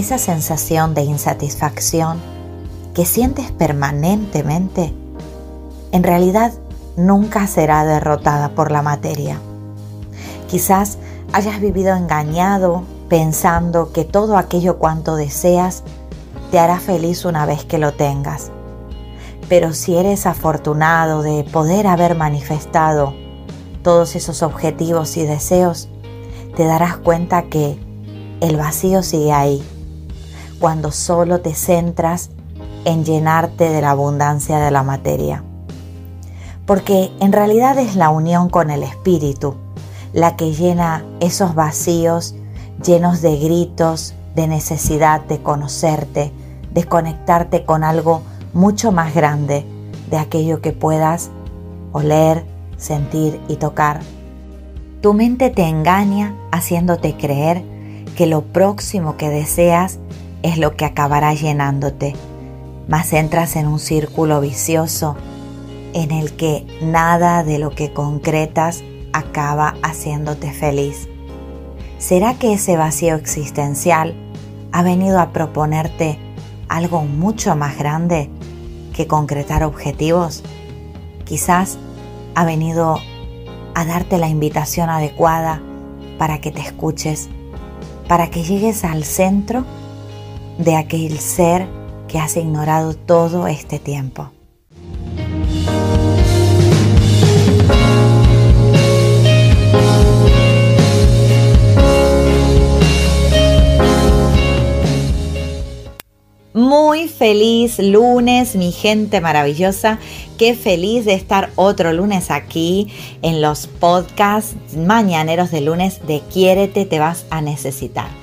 Esa sensación de insatisfacción que sientes permanentemente, en realidad nunca será derrotada por la materia. Quizás hayas vivido engañado pensando que todo aquello cuanto deseas te hará feliz una vez que lo tengas. Pero si eres afortunado de poder haber manifestado todos esos objetivos y deseos, te darás cuenta que el vacío sigue ahí cuando solo te centras en llenarte de la abundancia de la materia. Porque en realidad es la unión con el Espíritu la que llena esos vacíos llenos de gritos, de necesidad de conocerte, de conectarte con algo mucho más grande de aquello que puedas oler, sentir y tocar. Tu mente te engaña haciéndote creer que lo próximo que deseas es lo que acabará llenándote, mas entras en un círculo vicioso en el que nada de lo que concretas acaba haciéndote feliz. ¿Será que ese vacío existencial ha venido a proponerte algo mucho más grande que concretar objetivos? Quizás ha venido a darte la invitación adecuada para que te escuches, para que llegues al centro de aquel ser que has ignorado todo este tiempo. Muy feliz lunes, mi gente maravillosa. Qué feliz de estar otro lunes aquí en los podcasts mañaneros de lunes de Quiérete, te vas a necesitar.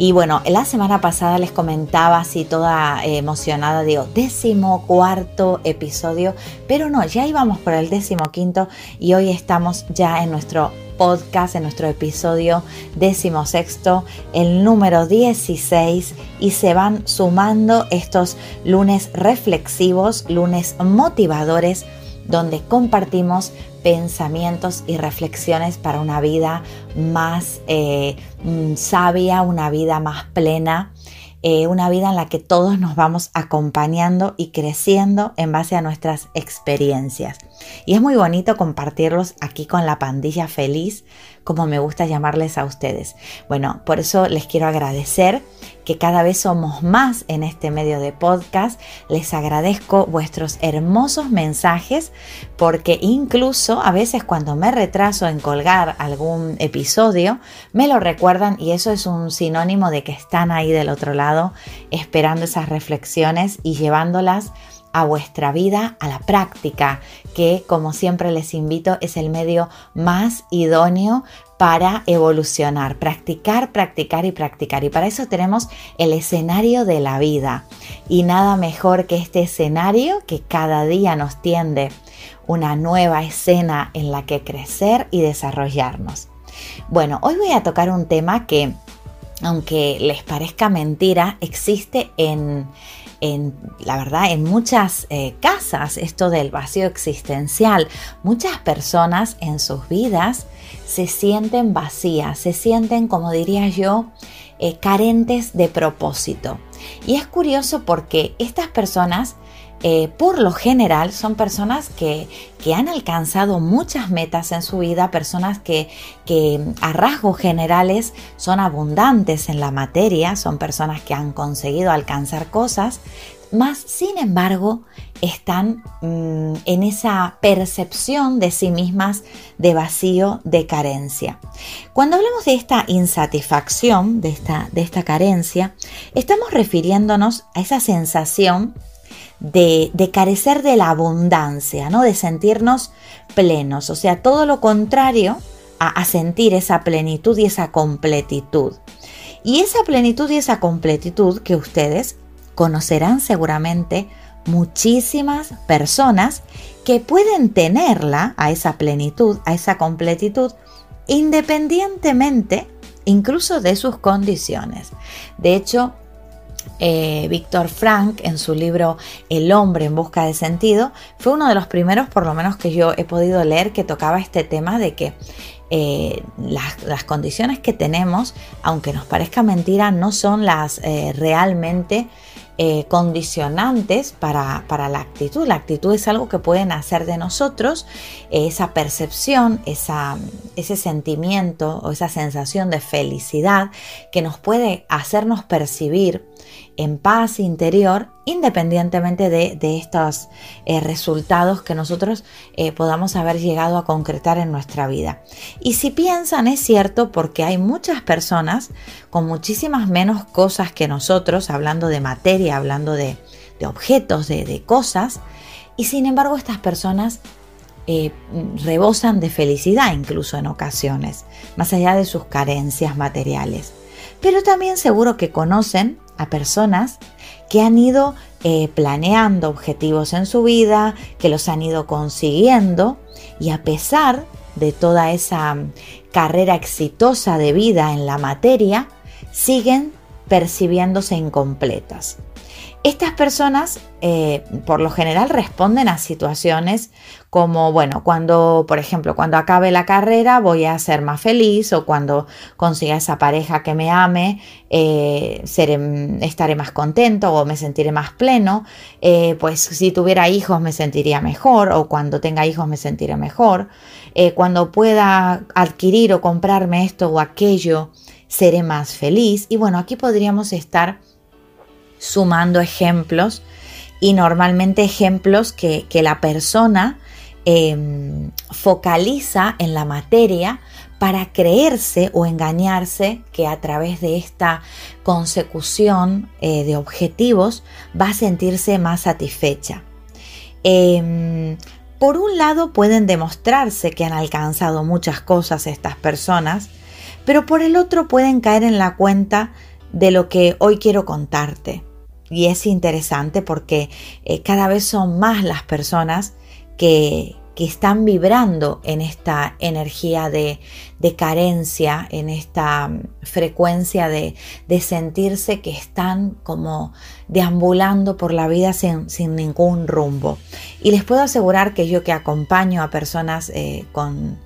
Y bueno, la semana pasada les comentaba así toda eh, emocionada, digo, décimo cuarto episodio, pero no, ya íbamos por el décimo quinto y hoy estamos ya en nuestro podcast, en nuestro episodio décimo sexto, el número 16 y se van sumando estos lunes reflexivos, lunes motivadores donde compartimos pensamientos y reflexiones para una vida más eh, mm, sabia, una vida más plena, eh, una vida en la que todos nos vamos acompañando y creciendo en base a nuestras experiencias. Y es muy bonito compartirlos aquí con la pandilla feliz, como me gusta llamarles a ustedes. Bueno, por eso les quiero agradecer que cada vez somos más en este medio de podcast. Les agradezco vuestros hermosos mensajes porque incluso a veces cuando me retraso en colgar algún episodio, me lo recuerdan y eso es un sinónimo de que están ahí del otro lado esperando esas reflexiones y llevándolas a vuestra vida, a la práctica, que como siempre les invito es el medio más idóneo para evolucionar, practicar, practicar y practicar. Y para eso tenemos el escenario de la vida. Y nada mejor que este escenario que cada día nos tiende una nueva escena en la que crecer y desarrollarnos. Bueno, hoy voy a tocar un tema que, aunque les parezca mentira, existe en, en, la verdad, en muchas eh, casas, esto del vacío existencial. Muchas personas en sus vidas se sienten vacías, se sienten, como diría yo, eh, carentes de propósito. Y es curioso porque estas personas eh, por lo general son personas que, han alcanzado muchas metas en su vida, personas que, que, a rasgos generales son abundantes en la materia, son personas que han conseguido alcanzar cosas, más sin embargo están mm, en esa percepción de sí mismas de vacío, de carencia. Cuando hablamos de esta insatisfacción, de esta, de esta carencia, estamos refiriéndonos a esa sensación de, carecer de la abundancia, ¿no? de sentirnos plenos, o sea, todo lo contrario a, a sentir esa plenitud y esa completitud. Y esa plenitud y esa completitud que ustedes conocerán seguramente muchísimas personas que pueden tenerla a esa plenitud, a esa completitud, independientemente incluso de sus condiciones. De hecho, eh, Víctor Frank en su libro El hombre en busca de sentido fue uno de los primeros, por lo menos que yo he podido leer, que tocaba este tema de que eh, las, condiciones que tenemos, aunque nos parezca mentira, no son las eh, realmente condicionantes para, la actitud. La actitud es algo que pueden hacer de nosotros, esa percepción, ese sentimiento o esa sensación de felicidad que nos puede hacernos percibir en paz interior, independientemente de, estos eh, resultados que nosotros eh, podamos haber llegado a concretar en nuestra vida. Y si piensan, es cierto, porque hay muchas personas con muchísimas menos cosas que nosotros, hablando de materia, hablando de, objetos, de, cosas, y sin embargo estas personas eh, rebosan de felicidad incluso en ocasiones, más allá de sus carencias materiales. Pero también seguro que conocen a personas que han ido eh, planeando objetivos en su vida, que los han ido consiguiendo y a pesar de toda esa mm, carrera exitosa de vida en la materia, siguen percibiéndose incompletas. Estas personas eh, por lo general responden a situaciones como, bueno, cuando, por ejemplo, cuando acabe la carrera voy a ser más feliz o cuando consiga esa pareja que me ame, eh, estaré más contento o me sentiré más pleno, eh, pues si tuviera hijos me sentiría mejor o cuando tenga hijos me sentiré mejor, cuando pueda adquirir o comprarme esto o aquello, seré más feliz. Y bueno, aquí podríamos estar sumando ejemplos y normalmente ejemplos que, la persona em, focaliza en la materia para creerse o engañarse que a través de esta consecución eh, de objetivos va a sentirse más satisfecha. Em, por un lado pueden demostrarse que han alcanzado muchas cosas estas personas, pero por el otro pueden caer en la cuenta de lo que hoy quiero contarte. Y es interesante porque eh, cada vez son más las personas que, están vibrando en esta energía de, carencia, en esta mm, frecuencia de, sentirse que están como deambulando por la vida sin, ningún rumbo. Y les puedo asegurar que yo que acompaño a personas eh, con,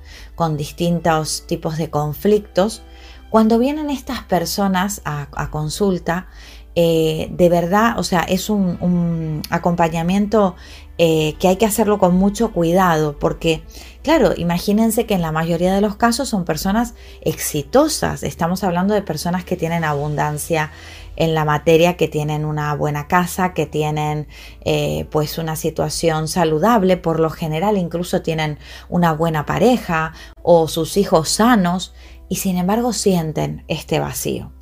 distintos tipos de conflictos, cuando vienen estas personas a consulta, eh, de verdad, o sea, es un, acompañamiento eh, que hay que hacerlo con mucho cuidado, porque, claro, imagínense que en la mayoría de los casos son personas exitosas, estamos hablando de personas que tienen abundancia en la materia, que tienen una buena casa, que tienen eh, pues una situación saludable, por lo general incluso tienen una buena pareja o sus hijos sanos y sin embargo sienten este vacío.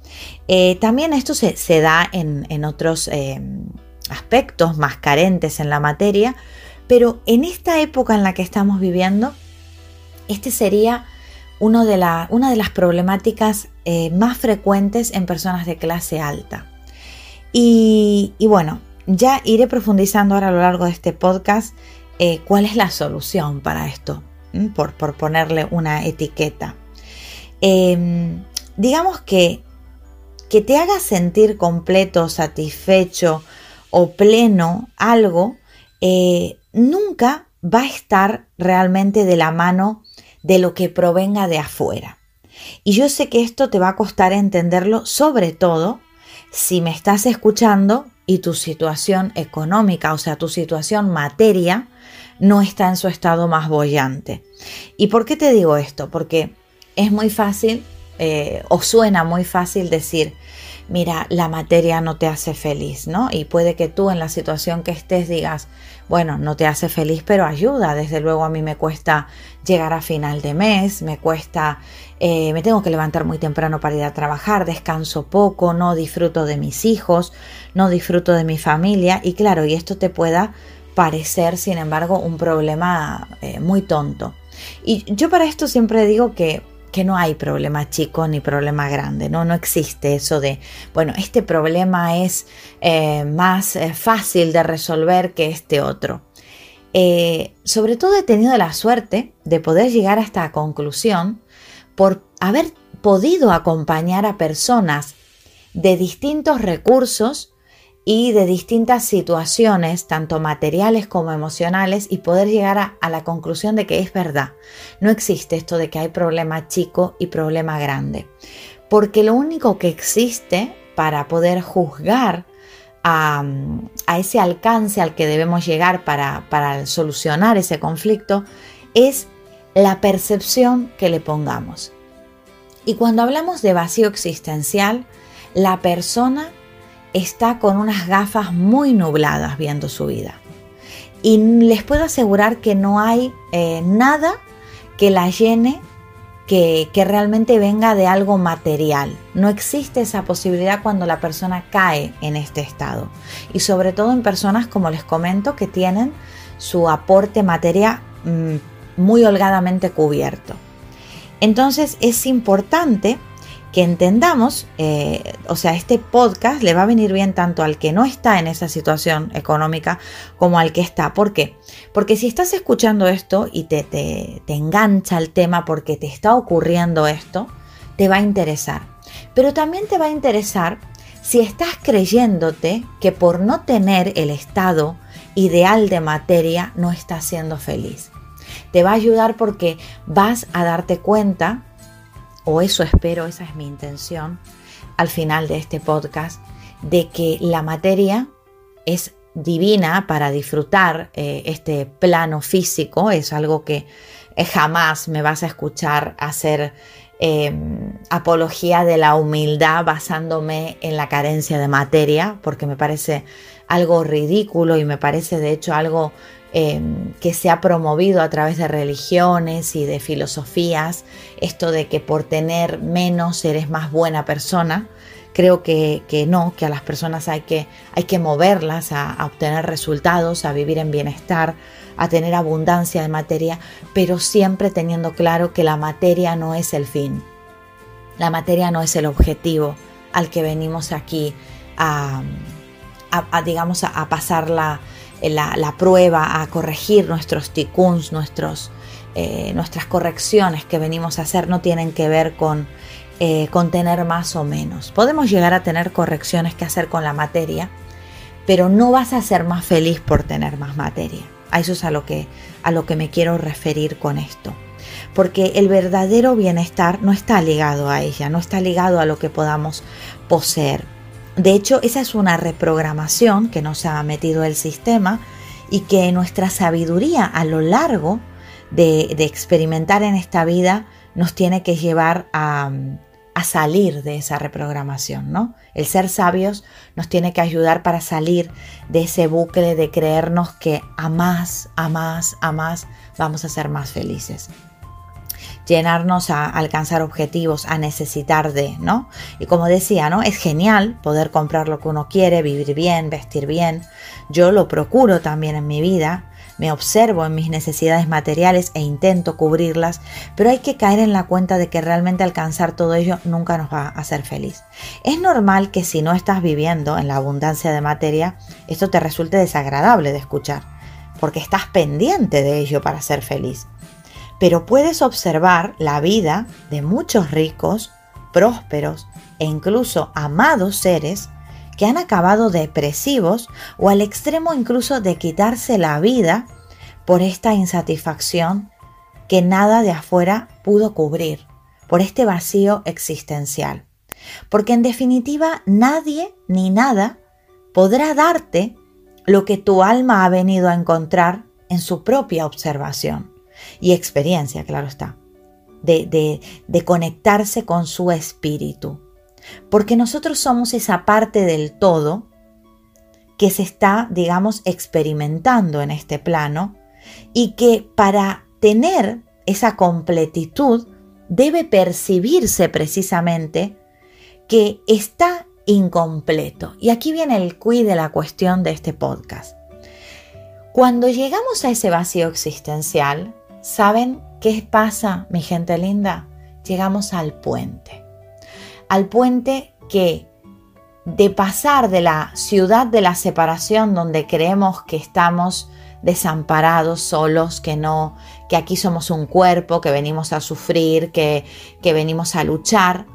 Eh, también esto se, da en, otros eh, aspectos más carentes en la materia, pero en esta época en la que estamos viviendo, este sería de una de las problemáticas eh, más frecuentes en personas de clase alta. Y, bueno, ya iré profundizando ahora a lo largo de este podcast cuál es la solución para esto, por, por, ponerle una etiqueta. Em, digamos que que te haga sentir completo, satisfecho o pleno algo, eh, nunca va a estar realmente de la mano de lo que provenga de afuera. Y yo sé que esto te va a costar entenderlo, sobre todo si me estás escuchando y tu situación económica, o sea, tu situación materia, no está en su estado más bollante. ¿Y por qué te digo esto? Porque es muy fácil eh, o suena muy fácil decir, mira, la materia no te hace feliz, ¿no? Y puede que tú en la situación que estés digas, bueno, no te hace feliz, pero ayuda. Desde luego a mí me cuesta llegar a final de mes, me cuesta, eh, me tengo que levantar muy temprano para ir a trabajar, descanso poco, no disfruto de mis hijos, no disfruto de mi familia y claro, y esto te pueda parecer, sin embargo, un problema eh, muy tonto. Y yo para esto siempre digo que que no hay problema chico ni problema grande, ¿no? No existe eso de, bueno, este problema es eh, más eh, fácil de resolver que este otro. Eh, sobre todo he tenido la suerte de poder llegar a esta conclusión por haber podido acompañar a personas de distintos recursos y de distintas situaciones, tanto materiales como emocionales, y poder llegar a, la conclusión de que es verdad. No existe esto de que hay problema chico y problema grande. Porque lo único que existe para poder juzgar a, ese alcance al que debemos llegar para, para solucionar ese conflicto es la percepción que le pongamos. Y cuando hablamos de vacío existencial, la persona está con unas gafas muy nubladas viendo su vida. Y les puedo asegurar que no hay eh, nada que la llene que, que, realmente venga de algo material. No existe esa posibilidad cuando la persona cae en este estado. Y sobre todo en personas, como les comento, que tienen su aporte materia mm, muy holgadamente cubierto. Entonces es importante que entendamos, eh, o sea, este podcast le va a venir bien tanto al que no está en esa situación económica como al que está. ¿Por qué? Porque si estás escuchando esto y te, te, te engancha el tema porque te está ocurriendo esto, te va a interesar. Pero también te va a interesar si estás creyéndote que por no tener el estado ideal de materia no estás siendo feliz. Te va a ayudar porque vas a darte cuenta o eso espero, esa es mi intención al final de este podcast, de que la materia es divina para disfrutar eh, este plano físico, es algo que eh, jamás me vas a escuchar hacer em, apología de la humildad basándome en la carencia de materia, porque me parece algo ridículo y me parece de hecho algo Em, que se ha promovido a través de religiones y de filosofías, esto de que por tener menos eres más buena persona. Creo que, no, que a las personas hay que, hay que moverlas a, a obtener resultados, a vivir en bienestar, a tener abundancia de materia, pero siempre teniendo claro que la materia no es el fin. La materia no es el objetivo al que venimos aquí a, digamos, a, pasar la, la, prueba, a corregir nuestros ticuns, nuestros, eh, nuestras correcciones que venimos a hacer no tienen que ver con, eh, con tener más o menos. Podemos llegar a tener correcciones que hacer con la materia, pero no vas a ser más feliz por tener más materia. A eso es a lo que, a lo que me quiero referir con esto. Porque el verdadero bienestar no está ligado a ella, no está ligado a lo que podamos poseer. De hecho, esa es una reprogramación que nos ha metido el sistema y que nuestra sabiduría a lo largo de, experimentar en esta vida nos tiene que llevar a, a, salir de esa reprogramación, ¿no? El ser sabios nos tiene que ayudar para salir de ese bucle de creernos que a más, a más, a más vamos a ser más felices llenarnos a alcanzar objetivos, a necesitar de, ¿no? Y como decía, ¿no? Es genial poder comprar lo que uno quiere, vivir bien, vestir bien. Yo lo procuro también en mi vida, me observo en mis necesidades materiales e intento cubrirlas, pero hay que caer en la cuenta de que realmente alcanzar todo ello nunca nos va a hacer feliz. Es normal que si no estás viviendo en la abundancia de materia, esto te resulte desagradable de escuchar, porque estás pendiente de ello para ser feliz pero puedes observar la vida de muchos ricos, prósperos e incluso amados seres que han acabado depresivos o al extremo incluso de quitarse la vida por esta insatisfacción que nada de afuera pudo cubrir, por este vacío existencial. Porque en definitiva nadie ni nada podrá darte lo que tu alma ha venido a encontrar en su propia observación y experiencia, claro está, de, de, conectarse con su espíritu. Porque nosotros somos esa parte del todo que se está, digamos, experimentando en este plano y que para tener esa completitud debe percibirse precisamente que está incompleto. Y aquí viene el cuid de la cuestión de este podcast. Cuando llegamos a ese vacío existencial, ¿saben qué pasa, mi gente linda? Llegamos al puente. Al puente que de pasar de la ciudad de la separación donde creemos que estamos desamparados, solos, que no, que aquí somos un cuerpo, que venimos a sufrir, que, que venimos a luchar,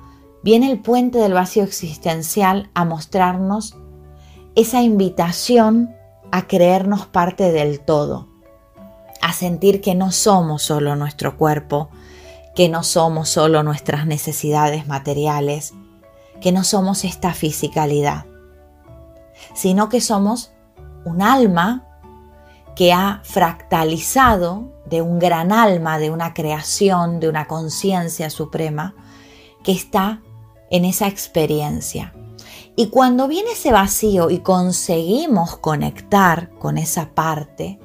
viene el puente del vacío existencial a mostrarnos esa invitación a creernos parte del todo, a sentir que no somos solo nuestro cuerpo, que no somos solo nuestras necesidades materiales, que no somos esta fisicalidad, sino que somos un alma que ha fractalizado de un gran alma, de una creación, de una conciencia suprema, que está en esa experiencia. Y cuando viene ese vacío y conseguimos conectar con esa parte,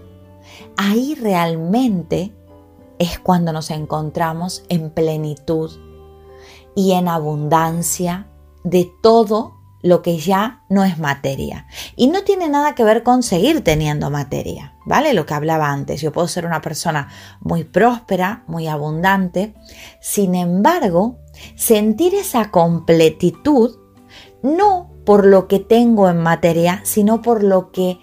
ahí realmente es cuando nos encontramos en plenitud y en abundancia de todo lo que ya no es materia. Y no tiene nada que ver con seguir teniendo materia, ¿vale? Lo que hablaba antes. Yo puedo ser una persona muy próspera, muy abundante. Sin embargo, sentir esa completitud no por lo que tengo en materia, sino por lo que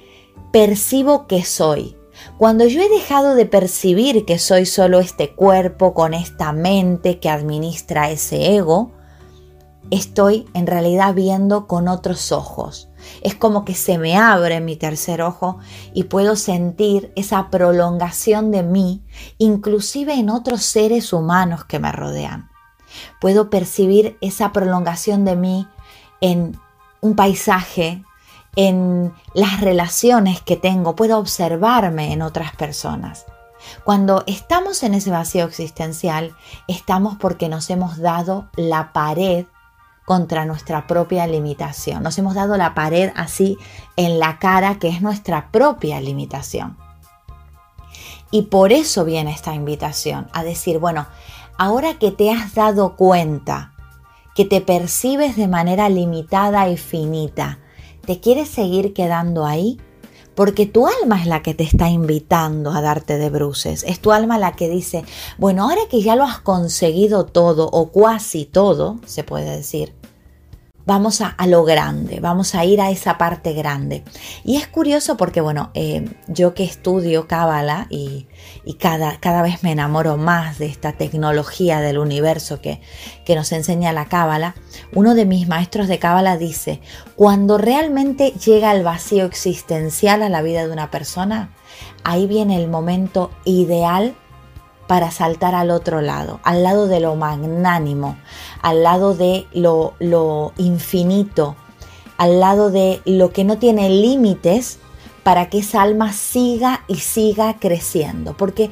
percibo que soy. Cuando yo he dejado de percibir que soy solo este cuerpo con esta mente que administra ese ego, estoy en realidad viendo con otros ojos. Es como que se me abre mi tercer ojo y puedo sentir esa prolongación de mí, inclusive en otros seres humanos que me rodean. Puedo percibir esa prolongación de mí en un paisaje, en las relaciones que tengo, puedo observarme en otras personas. Cuando estamos en ese vacío existencial, estamos porque nos hemos dado la pared contra nuestra propia limitación. Nos hemos dado la pared así en la cara que es nuestra propia limitación. Y por eso viene esta invitación a decir, bueno, ahora que te has dado cuenta que te percibes de manera limitada y finita, ¿te quieres seguir quedando ahí? Porque tu alma es la que te está invitando a darte de bruces. Es tu alma la que dice, bueno, ahora que ya lo has conseguido todo o casi todo, se puede decir, vamos a, lo grande, vamos a ir a esa parte grande. Y es curioso porque, bueno, eh, yo que estudio Cábala y, cada, cada, vez me enamoro más de esta tecnología del universo que, que nos enseña la Cábala, uno de mis maestros de Cábala dice, cuando realmente llega el vacío existencial a la vida de una persona, ahí viene el momento ideal para saltar al otro lado, al lado de lo magnánimo, al lado de lo, lo infinito, al lado de lo que no tiene límites para que esa alma siga y siga creciendo. Porque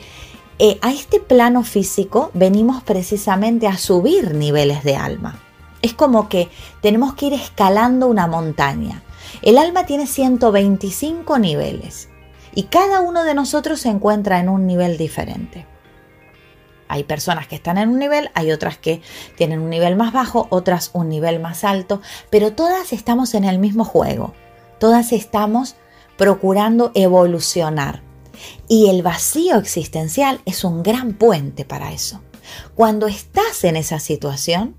eh, a este plano físico venimos precisamente a subir niveles de alma. Es como que tenemos que ir escalando una montaña. El alma tiene 125 niveles y cada uno de nosotros se encuentra en un nivel diferente. Hay personas que están en un nivel, hay otras que tienen un nivel más bajo, otras un nivel más alto, pero todas estamos en el mismo juego. Todas estamos procurando evolucionar. Y el vacío existencial es un gran puente para eso. Cuando estás en esa situación,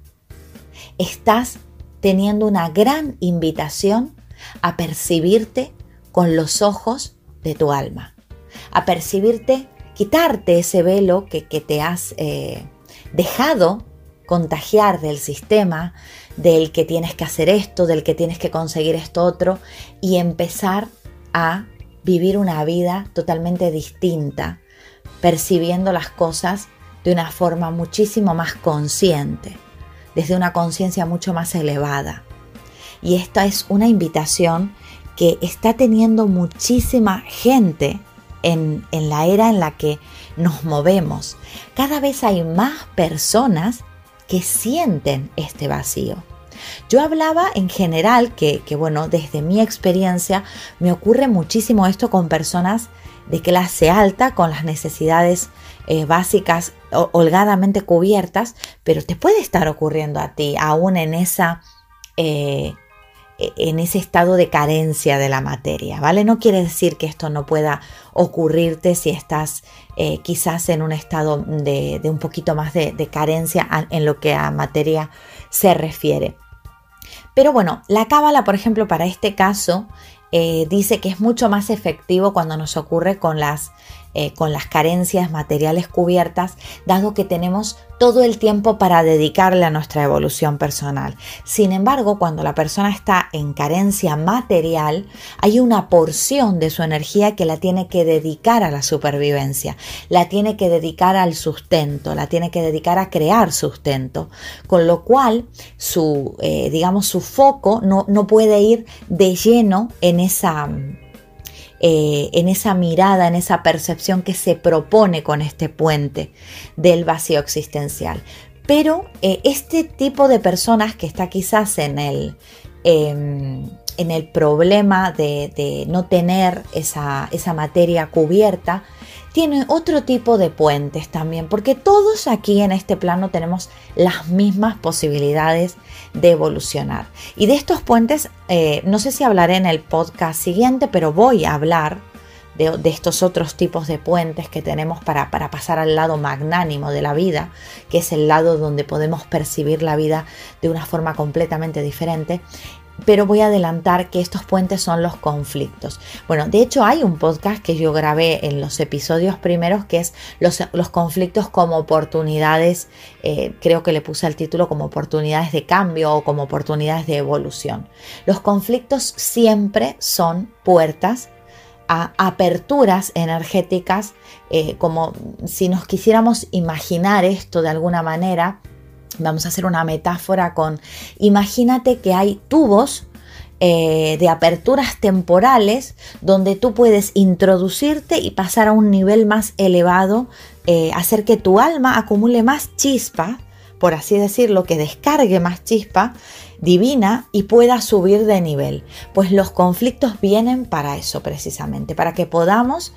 estás teniendo una gran invitación a percibirte con los ojos de tu alma, a percibirte quitarte ese velo que, te has eh, dejado contagiar del sistema, del que tienes que hacer esto, del que tienes que conseguir esto otro, y empezar a vivir una vida totalmente distinta, percibiendo las cosas de una forma muchísimo más consciente, desde una conciencia mucho más elevada. Y esta es una invitación que está teniendo muchísima gente en, la era en la que nos movemos. Cada vez hay más personas que sienten este vacío. Yo hablaba en general que, bueno, desde mi experiencia me ocurre muchísimo esto con personas de clase alta, con las necesidades eh, básicas holgadamente cubiertas, pero te puede estar ocurriendo a ti, aún en esa... Eh, en ese estado de carencia de la materia, ¿vale? No quiere decir que esto no pueda ocurrirte si estás eh, quizás en un estado de, un poquito más de, carencia en lo que a materia se refiere. Pero bueno, la cábala, por ejemplo, para este caso, eh, dice que es mucho más efectivo cuando nos ocurre con las eh, con las carencias materiales cubiertas, dado que tenemos todo el tiempo para dedicarle a nuestra evolución personal. Sin embargo, cuando la persona está en carencia material, hay una porción de su energía que la tiene que dedicar a la supervivencia, la tiene que dedicar al sustento, la tiene que dedicar a crear sustento, con lo cual su, eh, digamos, su foco no, no puede ir de lleno en esa eh, en esa mirada, en esa percepción que se propone con este puente del vacío existencial. Pero eh, este tipo de personas que está quizás en el, em, en el problema de, no tener esa, esa materia cubierta, tiene otro tipo de puentes también, porque todos aquí en este plano tenemos las mismas posibilidades de evolucionar. Y de estos puentes, eh, no sé si hablaré en el podcast siguiente, pero voy a hablar de, estos otros tipos de puentes que tenemos para, para, pasar al lado magnánimo de la vida, que es el lado donde podemos percibir la vida de una forma completamente diferente pero voy a adelantar que estos puentes son los conflictos. Bueno, de hecho hay un podcast que yo grabé en los episodios primeros que es los, conflictos como oportunidades, eh, creo que le puse el título como oportunidades de cambio o como oportunidades de evolución. Los conflictos siempre son puertas a aperturas energéticas, eh, como si nos quisiéramos imaginar esto de alguna manera, Vamos a hacer una metáfora con, imagínate que hay tubos eh, de aperturas temporales donde tú puedes introducirte y pasar a un nivel más elevado, eh, hacer que tu alma acumule más chispa, por así decirlo, que descargue más chispa divina y pueda subir de nivel. Pues los conflictos vienen para eso precisamente, para que podamos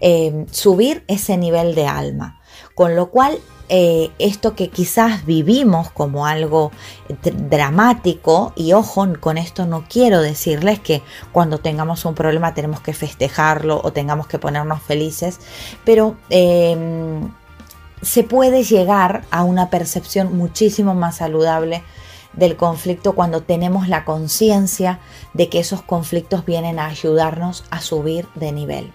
eh, subir ese nivel de alma. Con lo cual eh, esto que quizás vivimos como algo dramático, y ojo, con esto no quiero decirles que cuando tengamos un problema tenemos que festejarlo o tengamos que ponernos felices, pero em, se puede llegar a una percepción muchísimo más saludable del conflicto cuando tenemos la conciencia de que esos conflictos vienen a ayudarnos a subir de nivel.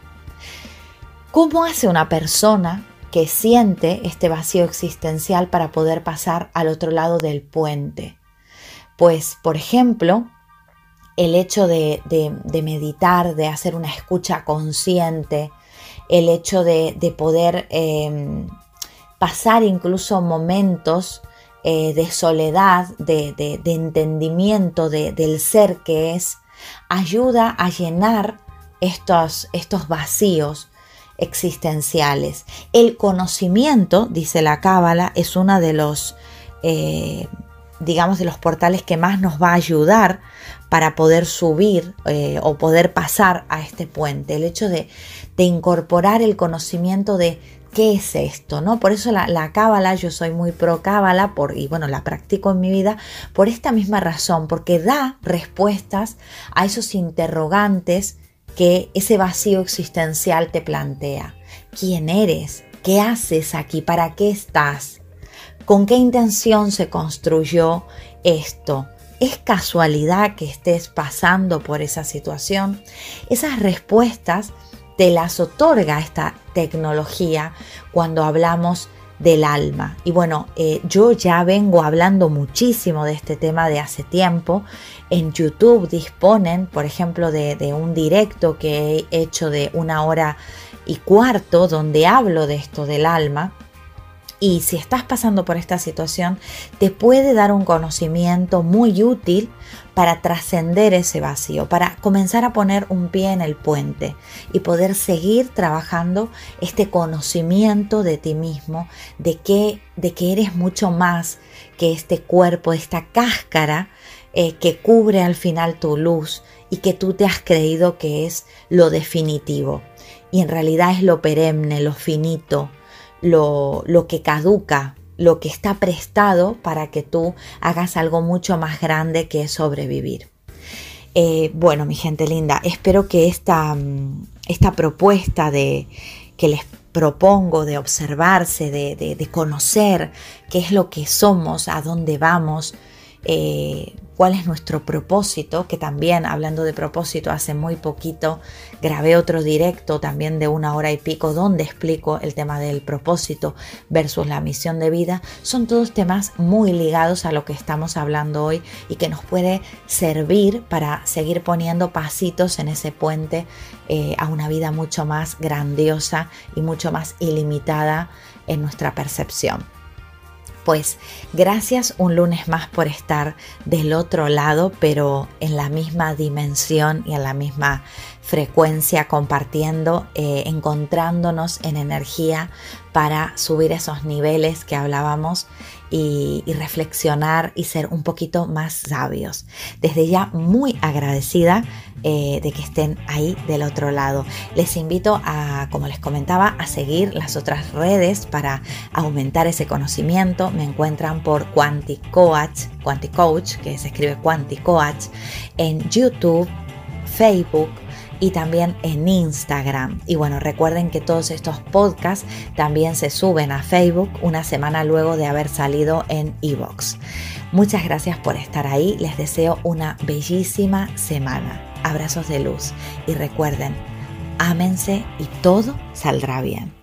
¿Cómo hace una persona que siente este vacío existencial para poder pasar al otro lado del puente. Pues, por ejemplo, el hecho de, meditar, de hacer una escucha consciente, el hecho de, poder em, pasar incluso momentos eh, de soledad, de, entendimiento del ser que es, ayuda a llenar estos, estos vacíos existenciales. El conocimiento, dice la Cábala, es uno de los, eh, digamos, de los portales que más nos va a ayudar para poder subir eh, o poder pasar a este puente. El hecho de, incorporar el conocimiento de qué es esto, ¿no? Por eso la, cábala, yo soy muy pro cábala por, y bueno, la practico en mi vida por esta misma razón, porque da respuestas a esos interrogantes que ese vacío existencial te plantea. ¿Quién eres? ¿Qué haces aquí? ¿Para qué estás? ¿Con qué intención se construyó esto? ¿Es casualidad que estés pasando por esa situación? Esas respuestas te las otorga esta tecnología cuando hablamos del alma. Y bueno, eh, yo ya vengo hablando muchísimo de este tema de hace tiempo. En YouTube disponen, por ejemplo, de, un directo que he hecho de una hora y cuarto donde hablo de esto del alma. y si estás pasando por esta situación, te puede dar un conocimiento muy útil para trascender ese vacío, para comenzar a poner un pie en el puente y poder seguir trabajando este conocimiento de ti mismo, de que, de que eres mucho más que este cuerpo, esta cáscara eh, que cubre al final tu luz y que tú te has creído que es lo definitivo. Y en realidad es lo perenne, lo finito, lo, lo que caduca, lo que está prestado para que tú hagas algo mucho más grande que sobrevivir. Eh, bueno, mi gente linda, espero que esta, mm, esta propuesta de que les propongo de observarse, de, de, conocer qué es lo que somos, a dónde vamos, eh, cuál es nuestro propósito, que también hablando de propósito, hace muy poquito grabé otro directo también de una hora y pico donde explico el tema del propósito versus la misión de vida. Son todos temas muy ligados a lo que estamos hablando hoy y que nos puede servir para seguir poniendo pasitos en ese puente eh, a una vida mucho más grandiosa y mucho más ilimitada en nuestra percepción. Pues gracias un lunes más por estar del otro lado, pero en la misma dimensión y en la misma frecuencia, compartiendo, eh, encontrándonos en energía para subir esos niveles que hablábamos y, reflexionar y ser un poquito más sabios. Desde ya muy agradecida eh, de que estén ahí del otro lado. Les invito a, como les comentaba, a seguir las otras redes para aumentar ese conocimiento. Me encuentran por Quanticoach, Quanticoach, que se escribe Quanticoach, en YouTube, Facebook, y también en Instagram. Y bueno, recuerden que todos estos podcasts también se suben a Facebook una semana luego de haber salido en Evox. Muchas gracias por estar ahí, les deseo una bellísima semana. Abrazos de luz y recuerden, ámense y todo saldrá bien.